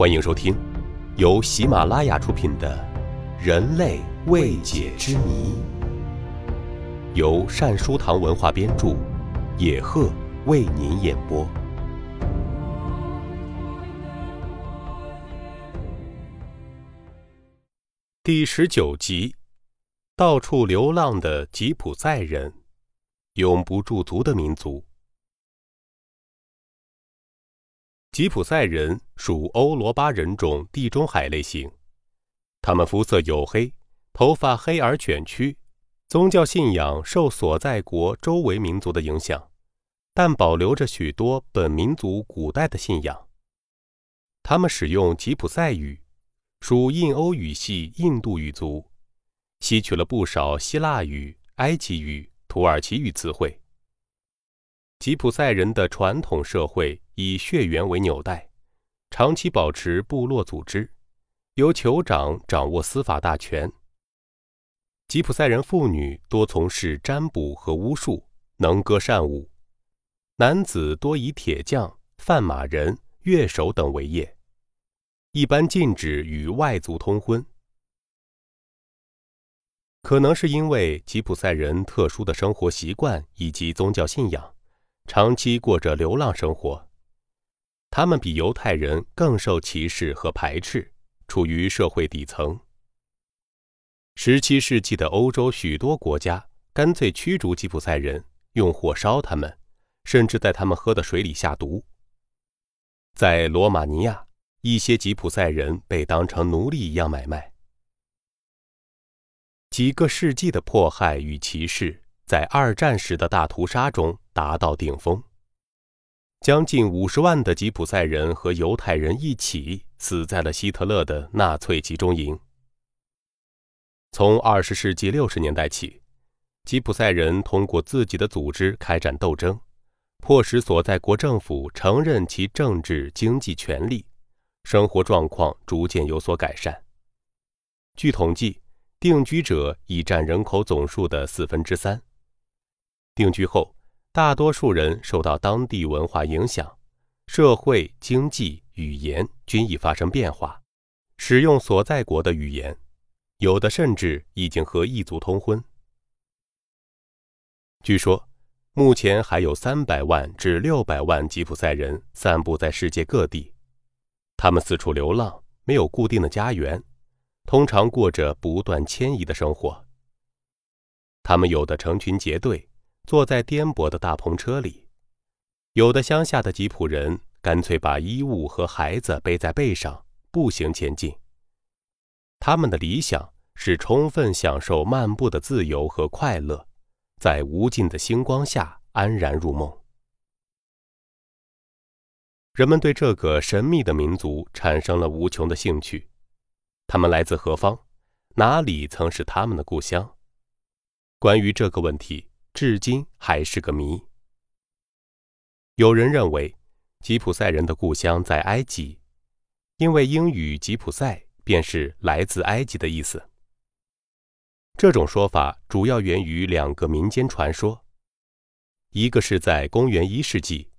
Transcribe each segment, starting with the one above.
欢迎收听由喜马拉雅出品的《人类未解之谜》，由善书堂文化编著，野鹤为您演播。第十九集：到处流浪的吉普赛人，永不驻足的民族。吉普赛人属欧罗巴人种地中海类型，他们肤色黝黑，头发黑而卷曲，宗教信仰受所在国周围民族的影响，但保留着许多本民族古代的信仰。他们使用吉普赛语，属印欧语系印度语族，吸取了不少希腊语、埃及语、土耳其语词汇。吉普赛人的传统社会以血缘为纽带，长期保持部落组织，由酋长掌握司法大权。吉普赛人妇女多从事占卜和巫术，能歌善舞；男子多以铁匠、贩马人、乐手等为业，一般禁止与外族通婚。可能是因为吉普赛人特殊的生活习惯以及宗教信仰。长期过着流浪生活，他们比犹太人更受歧视和排斥，处于社会底层。十七世纪的欧洲许多国家干脆驱逐吉普赛人，用火烧他们，甚至在他们喝的水里下毒。在罗马尼亚，一些吉普赛人被当成奴隶一样买卖。几个世纪的迫害与歧视。在二战时的大屠杀中达到顶峰，将近五十万的吉普赛人和犹太人一起死在了希特勒的纳粹集中营。从二十世纪六十年代起，吉普赛人通过自己的组织开展斗争，迫使所在国政府承认其政治经济权利，生活状况逐渐有所改善。据统计，定居者已占人口总数的四分之三。定居后，大多数人受到当地文化影响，社会、经济、语言均已发生变化，使用所在国的语言，有的甚至已经和异族通婚。据说，目前还有三百万至六百万吉普赛人散布在世界各地，他们四处流浪，没有固定的家园，通常过着不断迁移的生活。他们有的成群结队。坐在颠簸的大篷车里，有的乡下的吉普人干脆把衣物和孩子背在背上，步行前进。他们的理想是充分享受漫步的自由和快乐，在无尽的星光下安然入梦。人们对这个神秘的民族产生了无穷的兴趣。他们来自何方？哪里曾是他们的故乡？关于这个问题。至今还是个谜。有人认为，吉普赛人的故乡在埃及，因为英语“吉普赛”便是来自埃及的意思。这种说法主要源于两个民间传说：一个是在公元一世纪，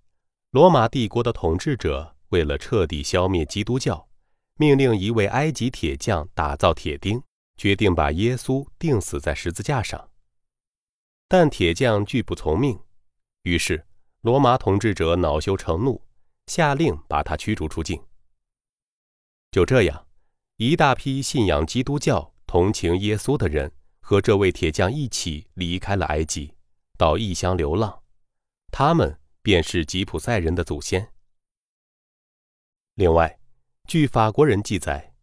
罗马帝国的统治者为了彻底消灭基督教，命令一位埃及铁匠打造铁钉，决定把耶稣钉死在十字架上。但铁匠拒不从命，于是罗马统治者恼羞成怒，下令把他驱逐出境。就这样，一大批信仰基督教、同情耶稣的人和这位铁匠一起离开了埃及，到异乡流浪。他们便是吉普赛人的祖先。另外，据法国人记载，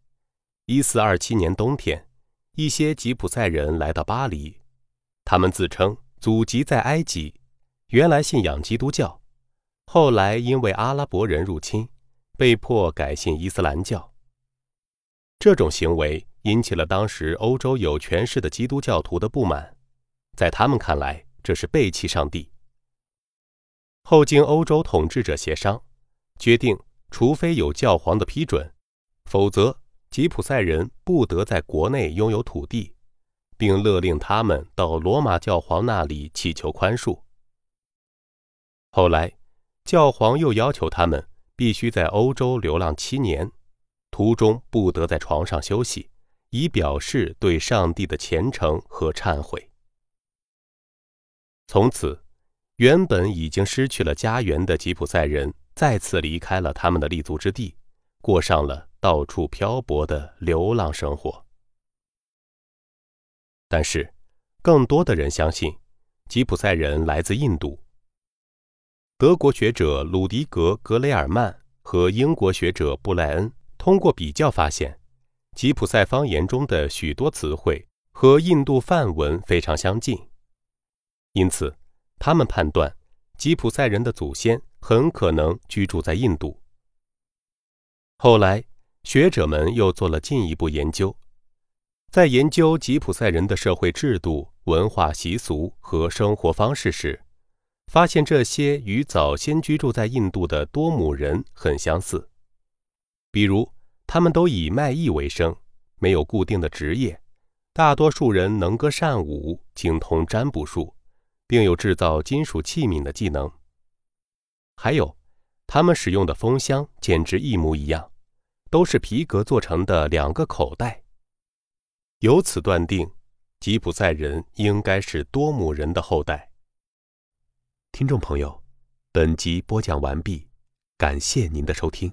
一四二七年冬天，一些吉普赛人来到巴黎。他们自称祖籍在埃及，原来信仰基督教，后来因为阿拉伯人入侵，被迫改信伊斯兰教。这种行为引起了当时欧洲有权势的基督教徒的不满，在他们看来，这是背弃上帝。后经欧洲统治者协商，决定除非有教皇的批准，否则吉普赛人不得在国内拥有土地。并勒令他们到罗马教皇那里祈求宽恕。后来，教皇又要求他们必须在欧洲流浪七年，途中不得在床上休息，以表示对上帝的虔诚和忏悔。从此，原本已经失去了家园的吉普赛人再次离开了他们的立足之地，过上了到处漂泊的流浪生活。但是，更多的人相信，吉普赛人来自印度。德国学者鲁迪格·格雷尔曼和英国学者布莱恩通过比较发现，吉普赛方言中的许多词汇和印度梵文非常相近，因此，他们判断吉普赛人的祖先很可能居住在印度。后来，学者们又做了进一步研究。在研究吉普赛人的社会制度、文化习俗和生活方式时，发现这些与早先居住在印度的多姆人很相似。比如，他们都以卖艺为生，没有固定的职业，大多数人能歌善舞，精通占卜术，并有制造金属器皿的技能。还有，他们使用的蜂箱简直一模一样，都是皮革做成的两个口袋。由此断定，吉普赛人应该是多姆人的后代。听众朋友，本集播讲完毕，感谢您的收听。